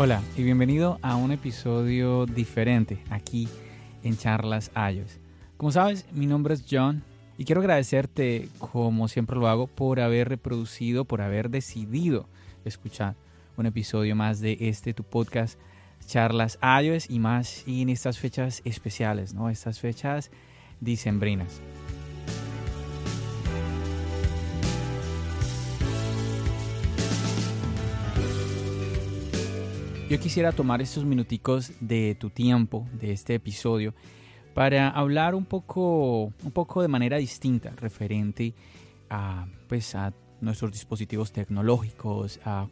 Hola y bienvenido a un episodio diferente aquí en Charlas iOS. Como sabes, mi nombre es John y quiero agradecerte, como siempre lo hago, por haber reproducido, por haber decidido escuchar un episodio más de este tu podcast Charlas iOS y más en estas fechas especiales, ¿no? Estas fechas dicembrinas. Yo quisiera tomar estos minuticos de tu tiempo, de este episodio, para hablar un poco, un poco de manera distinta referente a, pues, a nuestros dispositivos tecnológicos, a,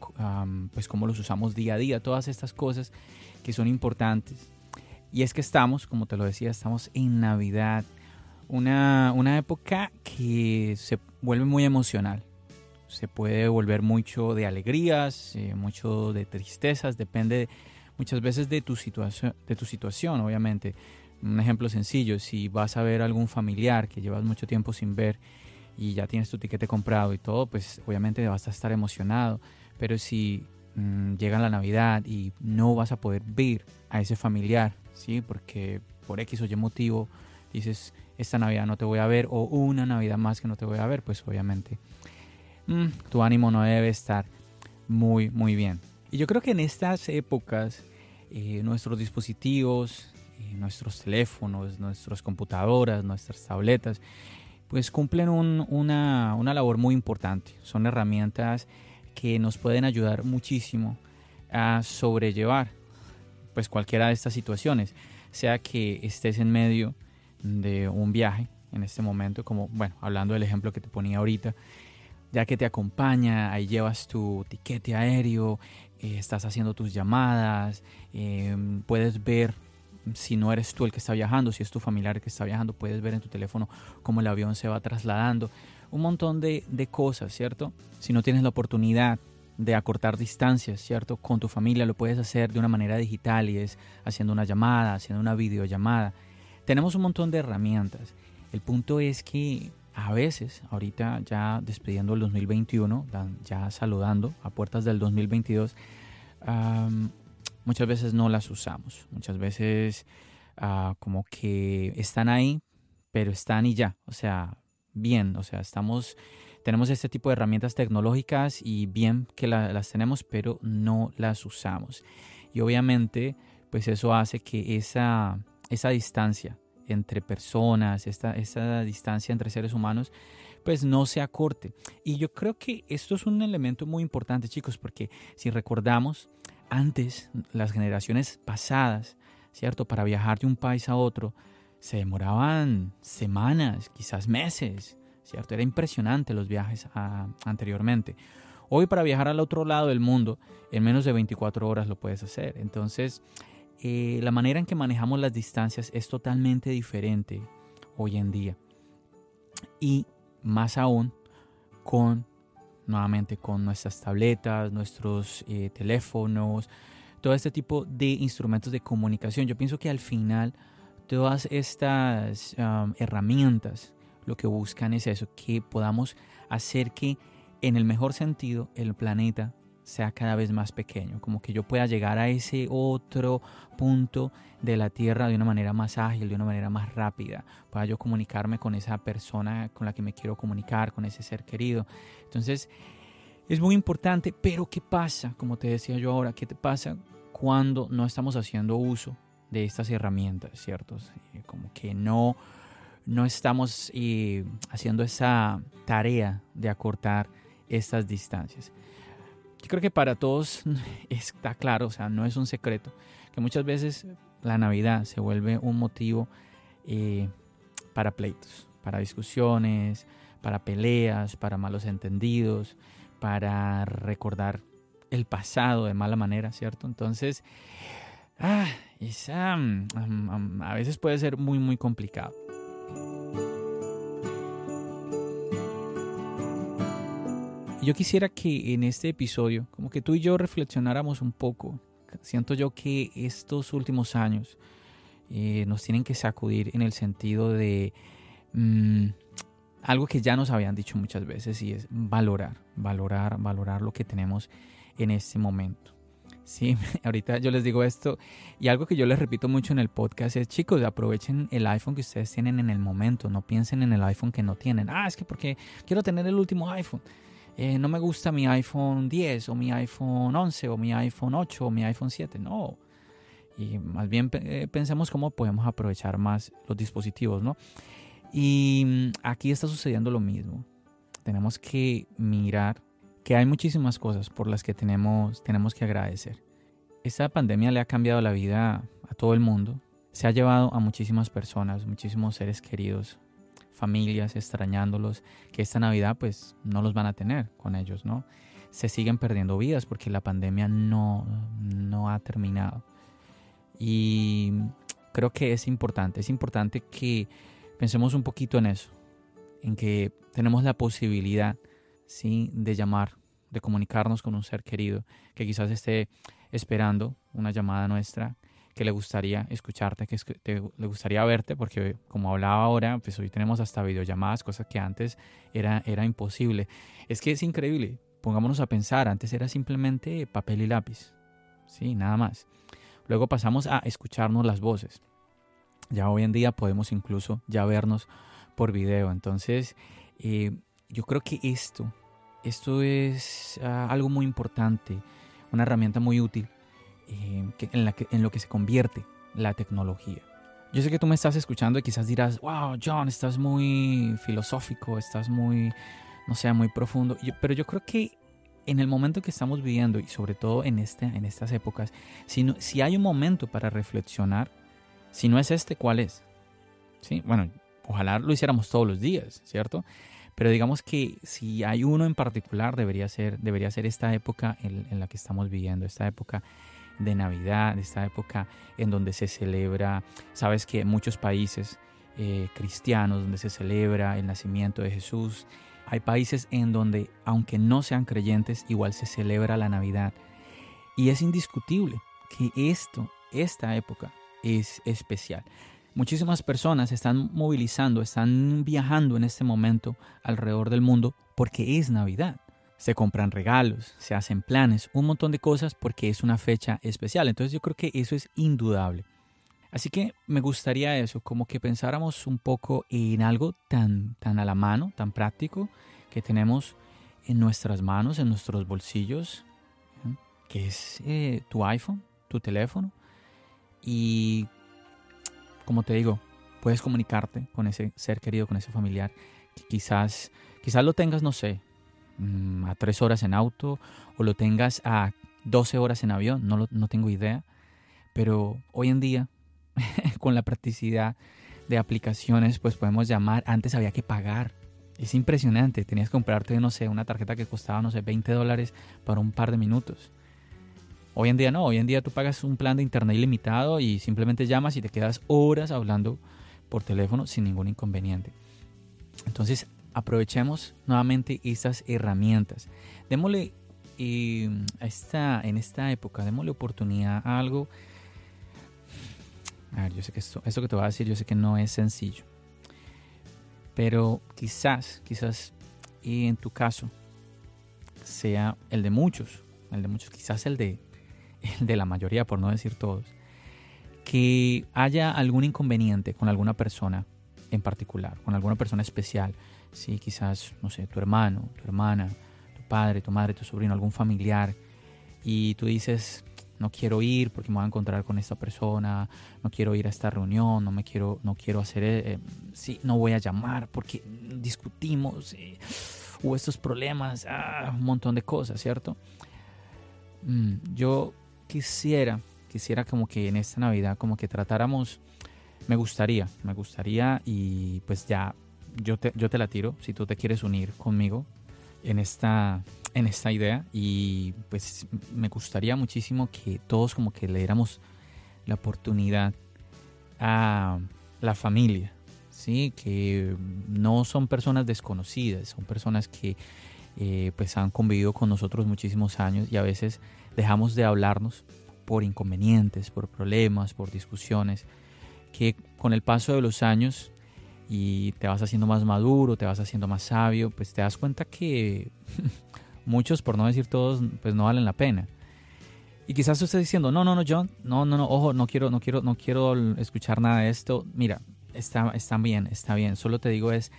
pues cómo los usamos día a día, todas estas cosas que son importantes. Y es que estamos, como te lo decía, estamos en Navidad, una, una época que se vuelve muy emocional se puede volver mucho de alegrías, eh, mucho de tristezas, depende muchas veces de tu, situación, de tu situación, obviamente. Un ejemplo sencillo, si vas a ver a algún familiar que llevas mucho tiempo sin ver y ya tienes tu tiquete comprado y todo, pues obviamente vas a estar emocionado. Pero si mm, llega la Navidad y no vas a poder ver a ese familiar, ¿sí? Porque por X o Y motivo dices, esta Navidad no te voy a ver o una Navidad más que no te voy a ver, pues obviamente Mm, tu ánimo no debe estar muy, muy bien. Y yo creo que en estas épocas eh, nuestros dispositivos, eh, nuestros teléfonos, nuestras computadoras, nuestras tabletas, pues cumplen una, una labor muy importante. Son herramientas que nos pueden ayudar muchísimo a sobrellevar pues cualquiera de estas situaciones, sea que estés en medio de un viaje en este momento, como bueno, hablando del ejemplo que te ponía ahorita, ya que te acompaña, ahí llevas tu tiquete aéreo, eh, estás haciendo tus llamadas, em, puedes ver si no eres tú el que está viajando, si es tu familiar el que está viajando, puedes ver en tu teléfono cómo el avión se va trasladando, un montón de, de cosas, ¿cierto? Si no tienes la oportunidad de acortar distancias, ¿cierto? Con tu familia lo puedes hacer de una manera digital y es haciendo una llamada, haciendo una videollamada. Tenemos un montón de herramientas. El punto es que a veces, ahorita ya despidiendo el 2021, ya saludando a puertas del 2022, muchas veces no las usamos. Muchas veces ah, como que están ahí, pero están y ya. O sea, bien, o sea, estamos, tenemos este tipo de herramientas tecnológicas y bien que las tenemos, pero no las usamos. Y obviamente, pues eso hace que esa, esa distancia entre personas, esta, esta distancia entre seres humanos, pues no se acorte. Y yo creo que esto es un elemento muy importante, chicos, porque si recordamos, antes las generaciones pasadas, ¿cierto? Para viajar de un país a otro, se demoraban semanas, quizás meses, ¿cierto? Era impresionante los viajes anteriormente. Hoy para viajar al otro lado del mundo, en menos de 24 horas lo puedes hacer. Entonces, eh, la manera en que manejamos las distancias es totalmente diferente hoy en día. Y más aún con, nuevamente, con nuestras tabletas, nuestros eh, teléfonos, todo este tipo de instrumentos de comunicación. Yo pienso que al final todas estas um, herramientas lo que buscan es eso, que podamos hacer que en el mejor sentido el planeta sea cada vez más pequeño, como que yo pueda llegar a ese otro punto de la Tierra de una manera más ágil, de una manera más rápida, pueda yo comunicarme con esa persona con la que me quiero comunicar, con ese ser querido. Entonces, es muy importante, pero ¿qué pasa? Como te decía yo ahora, ¿qué te pasa cuando no estamos haciendo uso de estas herramientas, ¿cierto? Como que no, no estamos eh, haciendo esa tarea de acortar estas distancias. Creo que para todos está claro, o sea, no es un secreto, que muchas veces la Navidad se vuelve un motivo eh, para pleitos, para discusiones, para peleas, para malos entendidos, para recordar el pasado de mala manera, ¿cierto? Entonces, ah, mm, a veces puede ser muy, muy complicado. Yo quisiera que en este episodio, como que tú y yo reflexionáramos un poco. Siento yo que estos últimos años eh, nos tienen que sacudir en el sentido de mm, algo que ya nos habían dicho muchas veces y es valorar, valorar, valorar lo que tenemos en este momento. Sí, ahorita yo les digo esto y algo que yo les repito mucho en el podcast es, chicos, aprovechen el iPhone que ustedes tienen en el momento, no piensen en el iPhone que no tienen. Ah, es que porque quiero tener el último iPhone. Eh, no me gusta mi iPhone 10 o mi iPhone 11 o mi iPhone 8 o mi iPhone 7. No. Y más bien eh, pensemos cómo podemos aprovechar más los dispositivos, ¿no? Y mm, aquí está sucediendo lo mismo. Tenemos que mirar que hay muchísimas cosas por las que tenemos, tenemos que agradecer. Esta pandemia le ha cambiado la vida a todo el mundo. Se ha llevado a muchísimas personas, muchísimos seres queridos, familias extrañándolos, que esta Navidad pues no los van a tener con ellos, ¿no? Se siguen perdiendo vidas porque la pandemia no, no ha terminado. Y creo que es importante, es importante que pensemos un poquito en eso, en que tenemos la posibilidad ¿sí? de llamar, de comunicarnos con un ser querido que quizás esté esperando una llamada nuestra, que le gustaría escucharte, que le gustaría verte, porque como hablaba ahora, pues hoy tenemos hasta videollamadas, cosas que antes era, era imposible. Es que es increíble, pongámonos a pensar, antes era simplemente papel y lápiz, sí, nada más. Luego pasamos a escucharnos las voces. Ya hoy en día podemos incluso ya vernos por video. Entonces, eh, yo creo que esto, esto es ah, algo muy importante, una herramienta muy útil eh, en, la en lo que se convierte la tecnología. Yo sé que tú me estás escuchando y quizás dirás, wow, John, estás muy filosófico, estás muy, no sé, muy profundo. pero yo creo que en el momento que estamos viviendo y sobre todo en, este, en estas épocas, si, si hay un momento para reflexionar, si no es este, ¿cuál es? ¿Sí? Bueno, ojalá lo hiciéramos todos los días, ¿cierto? Pero digamos que si hay uno en particular, debería ser, debería ser esta época en, la que estamos viviendo, esta época de Navidad, esta época en donde se celebra, sabes que en muchos países eh, cristianos, donde se celebra el nacimiento de Jesús, hay países en donde, aunque no sean creyentes, igual se celebra la Navidad. Y es indiscutible que esto, esta época, es especial. Muchísimas personas están movilizando, están viajando en este momento alrededor del mundo porque es Navidad. Se compran regalos, se hacen planes, un montón de cosas porque es una fecha especial. Entonces yo creo que eso es indudable. Así que me gustaría eso, como que pensáramos un poco en algo tan, tan a la mano, tan práctico, que tenemos en nuestras manos, en nuestros bolsillos, que es eh, tu iPhone, tu teléfono. Y como te digo, puedes comunicarte con ese ser querido, con ese familiar. Quizás, quizás lo tengas, no sé, a tres horas en auto o lo tengas a 12 horas en avión, no, no tengo idea. Pero hoy en día, con la practicidad de aplicaciones, pues podemos llamar. Antes había que pagar. Es impresionante. Tenías que comprarte, no sé, una tarjeta que costaba, no sé, 20 dólares para un par de minutos. Hoy en día no, hoy en día tú pagas un plan de internet ilimitado y simplemente llamas y te quedas horas hablando por teléfono sin ningún inconveniente. Entonces aprovechemos nuevamente estas herramientas. Démosle eh, esta, en esta época, démosle oportunidad a algo. A ver, yo sé que esto, esto que te voy a decir, yo sé que no es sencillo. Pero quizás, quizás y en tu caso sea el de muchos, el de muchos, quizás el de de la mayoría, por no decir todos, que haya algún inconveniente con alguna persona en particular, con alguna persona especial, si quizás, no sé, tu hermano, tu hermana, tu padre, tu madre, tu sobrino, algún familiar, y tú dices, no quiero ir porque me voy a encontrar con esta persona, no quiero ir a esta reunión, no me quiero, no quiero hacer, eh, sí, no voy a llamar porque discutimos, eh, hubo estos problemas, ah, un montón de cosas, ¿cierto? Mm, yo quisiera, quisiera como que en esta Navidad como que tratáramos me gustaría, me gustaría y pues ya yo te, yo te la tiro si tú te quieres unir conmigo en esta, en esta idea y pues me gustaría muchísimo que todos como que le diéramos la oportunidad a la familia, ¿sí? que no son personas desconocidas, son personas que eh, pues han convivido con nosotros muchísimos años y a veces dejamos de hablarnos por inconvenientes, por problemas, por discusiones, que con el paso de los años y te vas haciendo más maduro, te vas haciendo más sabio, pues te das cuenta que muchos, por no decir todos, pues no valen la pena. Y quizás estés diciendo, no, no, no, John, no, no, no, ojo, no quiero, no quiero, no quiero escuchar nada de esto. Mira, está, está bien, está bien. Solo te digo es,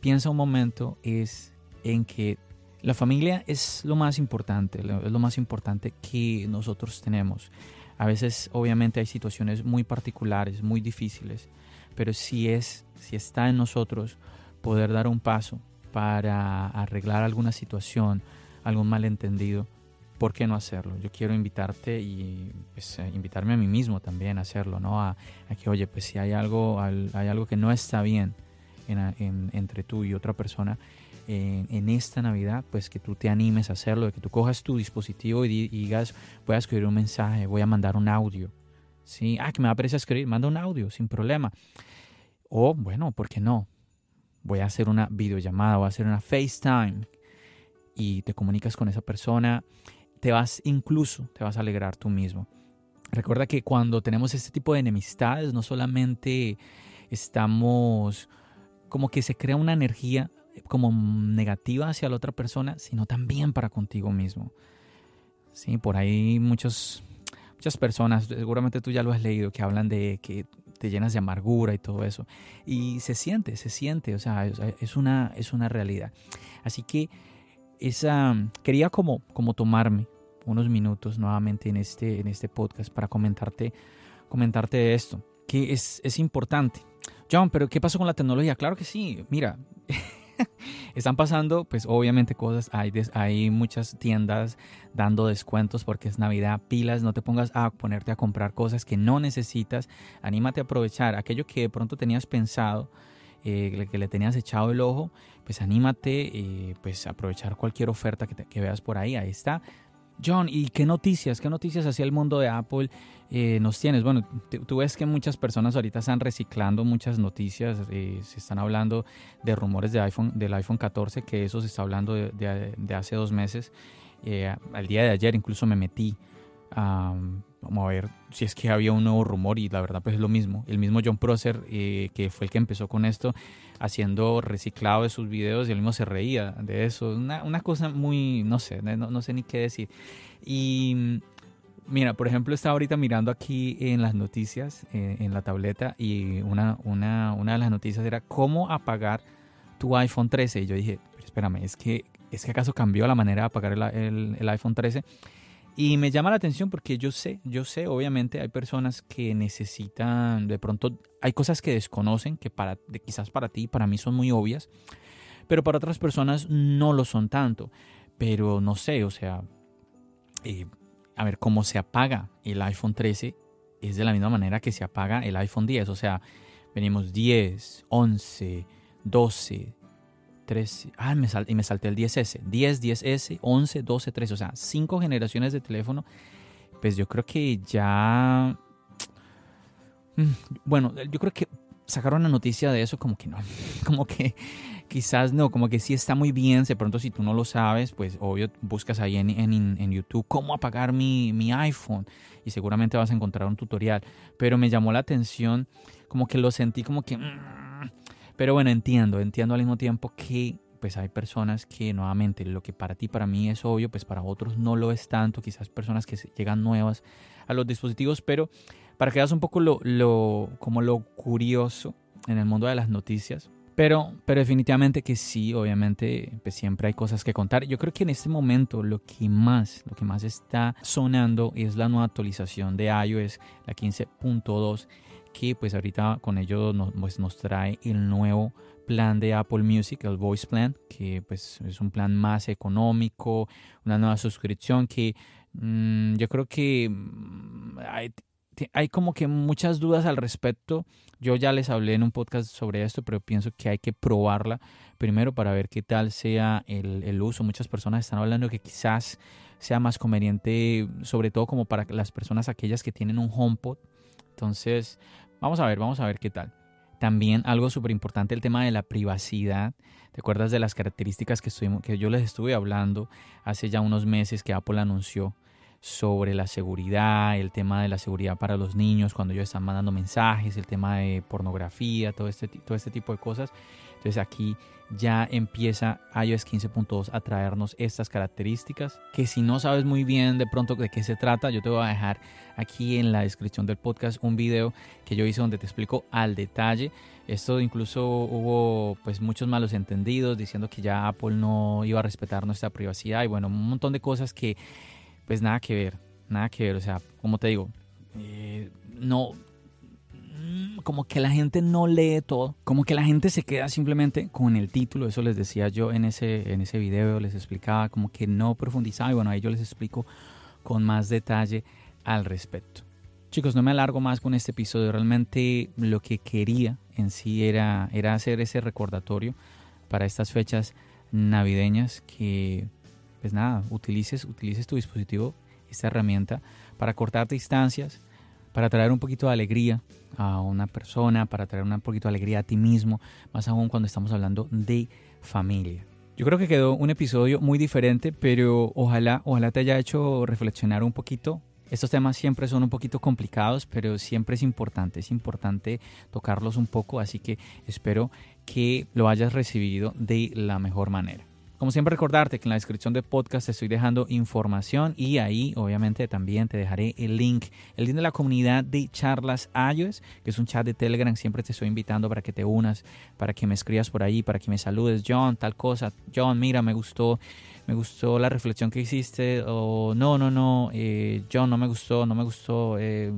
piensa un momento, es en que la familia es lo más importante, es lo más importante que nosotros tenemos. A veces, obviamente, hay situaciones muy particulares, muy difíciles, pero si es, si está en nosotros poder dar un paso para arreglar alguna situación, algún malentendido, ¿por qué no hacerlo? Yo quiero invitarte y pues, eh, invitarme a mí mismo también a hacerlo, ¿no? A, que, oye, pues si hay algo, hay algo que no está bien entre tú y otra persona, en, esta Navidad, pues que tú te animes a hacerlo, que tú cojas tu dispositivo y, digas, voy a escribir un mensaje, voy a mandar un audio. ¿Sí? Ah, que me va a escribir, manda un audio, sin problema. O, bueno, ¿por qué no? Voy a hacer una videollamada, voy a hacer una FaceTime y te comunicas con esa persona. Te vas, incluso, te vas a alegrar tú mismo. Recuerda que cuando tenemos este tipo de enemistades, no solamente estamos como que se crea una energía como negativa hacia la otra persona, sino también para contigo mismo. Sí, por ahí muchos, muchas personas, seguramente tú ya lo has leído, que hablan de que te llenas de amargura y todo eso. Y se siente, se siente, o sea, es una, es una realidad. Así que esa, quería como, como tomarme unos minutos nuevamente en este, en este podcast para comentarte, comentarte esto, que es, es importante. John, pero ¿qué pasó con la tecnología? Claro que sí, mira, están pasando, pues obviamente cosas, hay, hay muchas tiendas dando descuentos porque es Navidad, pilas, no te pongas a ponerte a comprar cosas que no necesitas, anímate a aprovechar aquello que de pronto tenías pensado, eh, que le tenías echado el ojo, pues anímate, eh, pues aprovechar cualquier oferta que, que veas por ahí, ahí está, John, ¿y qué noticias? ¿Qué noticias hacia el mundo de Apple eh, nos tienes? Bueno, tú ves que muchas personas ahorita están reciclando muchas noticias. Eh, se están hablando de rumores de iPhone, del iPhone 14, que eso se está hablando de, hace dos meses. Eh, al día de ayer incluso me metí a, Vamos a ver si es que había un nuevo rumor y la verdad pues es lo mismo. El mismo John Prosser, eh, que fue el que empezó con esto, haciendo reciclado de sus videos y él mismo se reía de eso. Una, una cosa muy, no sé, no, no, sé ni qué decir. Y mira, por ejemplo, estaba ahorita mirando aquí en las noticias, eh, en la tableta, y una, una, una de las noticias era cómo apagar tu iPhone 13. Y yo dije, espérame, es que, ¿es que acaso cambió la manera de apagar el, el, el iPhone 13? Y me llama la atención porque yo sé, yo sé, obviamente hay personas que necesitan, de pronto hay cosas que desconocen, que para, quizás para ti, para mí son muy obvias, pero para otras personas no lo son tanto. Pero no sé, o sea, eh, a ver, cómo se apaga el iPhone 13 es de la misma manera que se apaga el iPhone 10. O sea, venimos 10, 11, 12, 13, ah, me y me salté el 10S, 10, 10S, 11, 12, 13, o sea, cinco generaciones de teléfono, pues yo creo que ya, mm, bueno, yo creo que sacaron la noticia de eso como que no, como que quizás no, como que sí está muy bien, de pronto si tú no lo sabes, pues obvio buscas ahí en, en, en YouTube cómo apagar mi, mi, iPhone y seguramente vas a encontrar un tutorial, pero me llamó la atención, como que lo sentí como que... Mm, pero bueno, entiendo, entiendo al mismo tiempo que pues hay personas que nuevamente lo que para ti, para mí es obvio, pues para otros no lo es tanto, quizás personas que llegan nuevas a los dispositivos, pero para que veas un poco lo, lo, como lo curioso en el mundo de las noticias, pero, pero definitivamente que sí, obviamente, pues siempre hay cosas que contar. Yo creo que en este momento lo que más, lo que más está sonando es la nueva actualización de iOS, la 15.2 que pues ahorita con ello nos, pues, nos trae el nuevo plan de Apple Music, el Voice Plan, que pues es un plan más económico, una nueva suscripción que mm, yo creo que mm, hay como que muchas dudas al respecto. Yo ya les hablé en un podcast sobre esto, pero pienso que hay que probarla primero para ver qué tal sea el, el uso. Muchas personas están hablando que quizás sea más conveniente, sobre todo como para las personas aquellas que tienen un HomePod. Entonces, vamos a ver, vamos a ver qué tal. También algo súper importante, el tema de la privacidad. ¿Te acuerdas de las características que, que yo les estuve hablando hace ya unos meses que Apple anunció sobre la seguridad, el tema de la seguridad para los niños cuando ellos están mandando mensajes, el tema de pornografía, todo este, todo este tipo de cosas? Entonces aquí ya empieza iOS 15.2 a traernos estas características que si no sabes muy bien de pronto de qué se trata, yo te voy a dejar aquí en la descripción del podcast un video que yo hice donde te explico al detalle. Esto incluso hubo pues muchos malos entendidos diciendo que ya Apple no iba a respetar nuestra privacidad y bueno, un montón de cosas que pues nada que ver, nada que ver, o sea, como te digo, eh, no como que la gente no lee todo, como que la gente se queda simplemente con el título, eso les decía yo en ese, en ese video, les explicaba como que no profundizaba y bueno, ahí yo les explico con más detalle al respecto. Chicos, no me alargo más con este episodio, realmente lo que quería en sí era, era hacer ese recordatorio para estas fechas navideñas que pues nada, utilices, utilices tu dispositivo, esta herramienta para cortar distancias, para traer un poquito de alegría a una persona, para traer un poquito de alegría a ti mismo, más aún cuando estamos hablando de familia. Yo creo que quedó un episodio muy diferente, pero ojalá, ojalá te haya hecho reflexionar un poquito. Estos temas siempre son un poquito complicados, pero siempre es importante, es importante tocarlos un poco, así que espero que lo hayas recibido de la mejor manera. Como siempre recordarte que en la descripción del podcast te estoy dejando información y ahí obviamente también te dejaré el link, el link de la comunidad de charlas iOS, que es un chat de Telegram, siempre te estoy invitando para que te unas, para que me escribas por ahí, para que me saludes, John, tal cosa, John, mira, me gustó, me gustó la reflexión que hiciste, o no, no, no, eh, John, no me gustó, no me gustó, eh,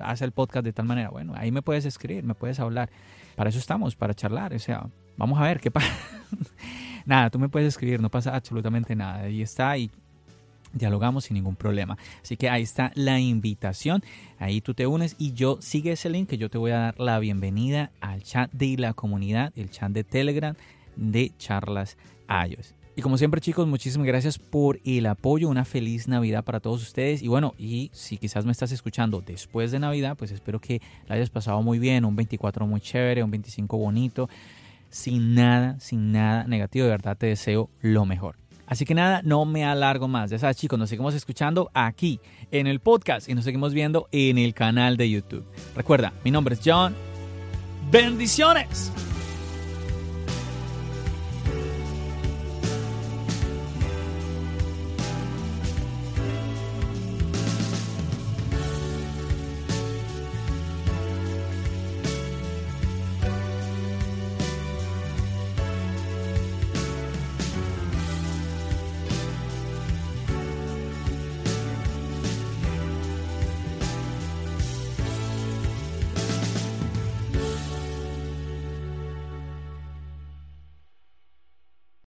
haz el podcast de tal manera, bueno, ahí me puedes escribir, me puedes hablar, para eso estamos, para charlar, o sea, vamos a ver qué pasa. nada, tú me puedes escribir, no pasa absolutamente nada. Ahí está y dialogamos sin ningún problema. Así que ahí está la invitación. Ahí tú te unes y yo sigue ese link que yo te voy a dar la bienvenida al chat de la comunidad, el chat de Telegram de charlas iOS. Y como siempre chicos, muchísimas gracias por el apoyo, una feliz Navidad para todos ustedes. Y bueno, y si quizás me estás escuchando después de Navidad, pues espero que la hayas pasado muy bien, un 24 muy chévere, un 25 bonito sin nada, sin nada negativo. De verdad te deseo lo mejor. Así que nada, no me alargo más. Ya sabes, chicos, nos seguimos escuchando aquí en el podcast y nos seguimos viendo en el canal de YouTube. Recuerda, mi nombre es John. Bendiciones.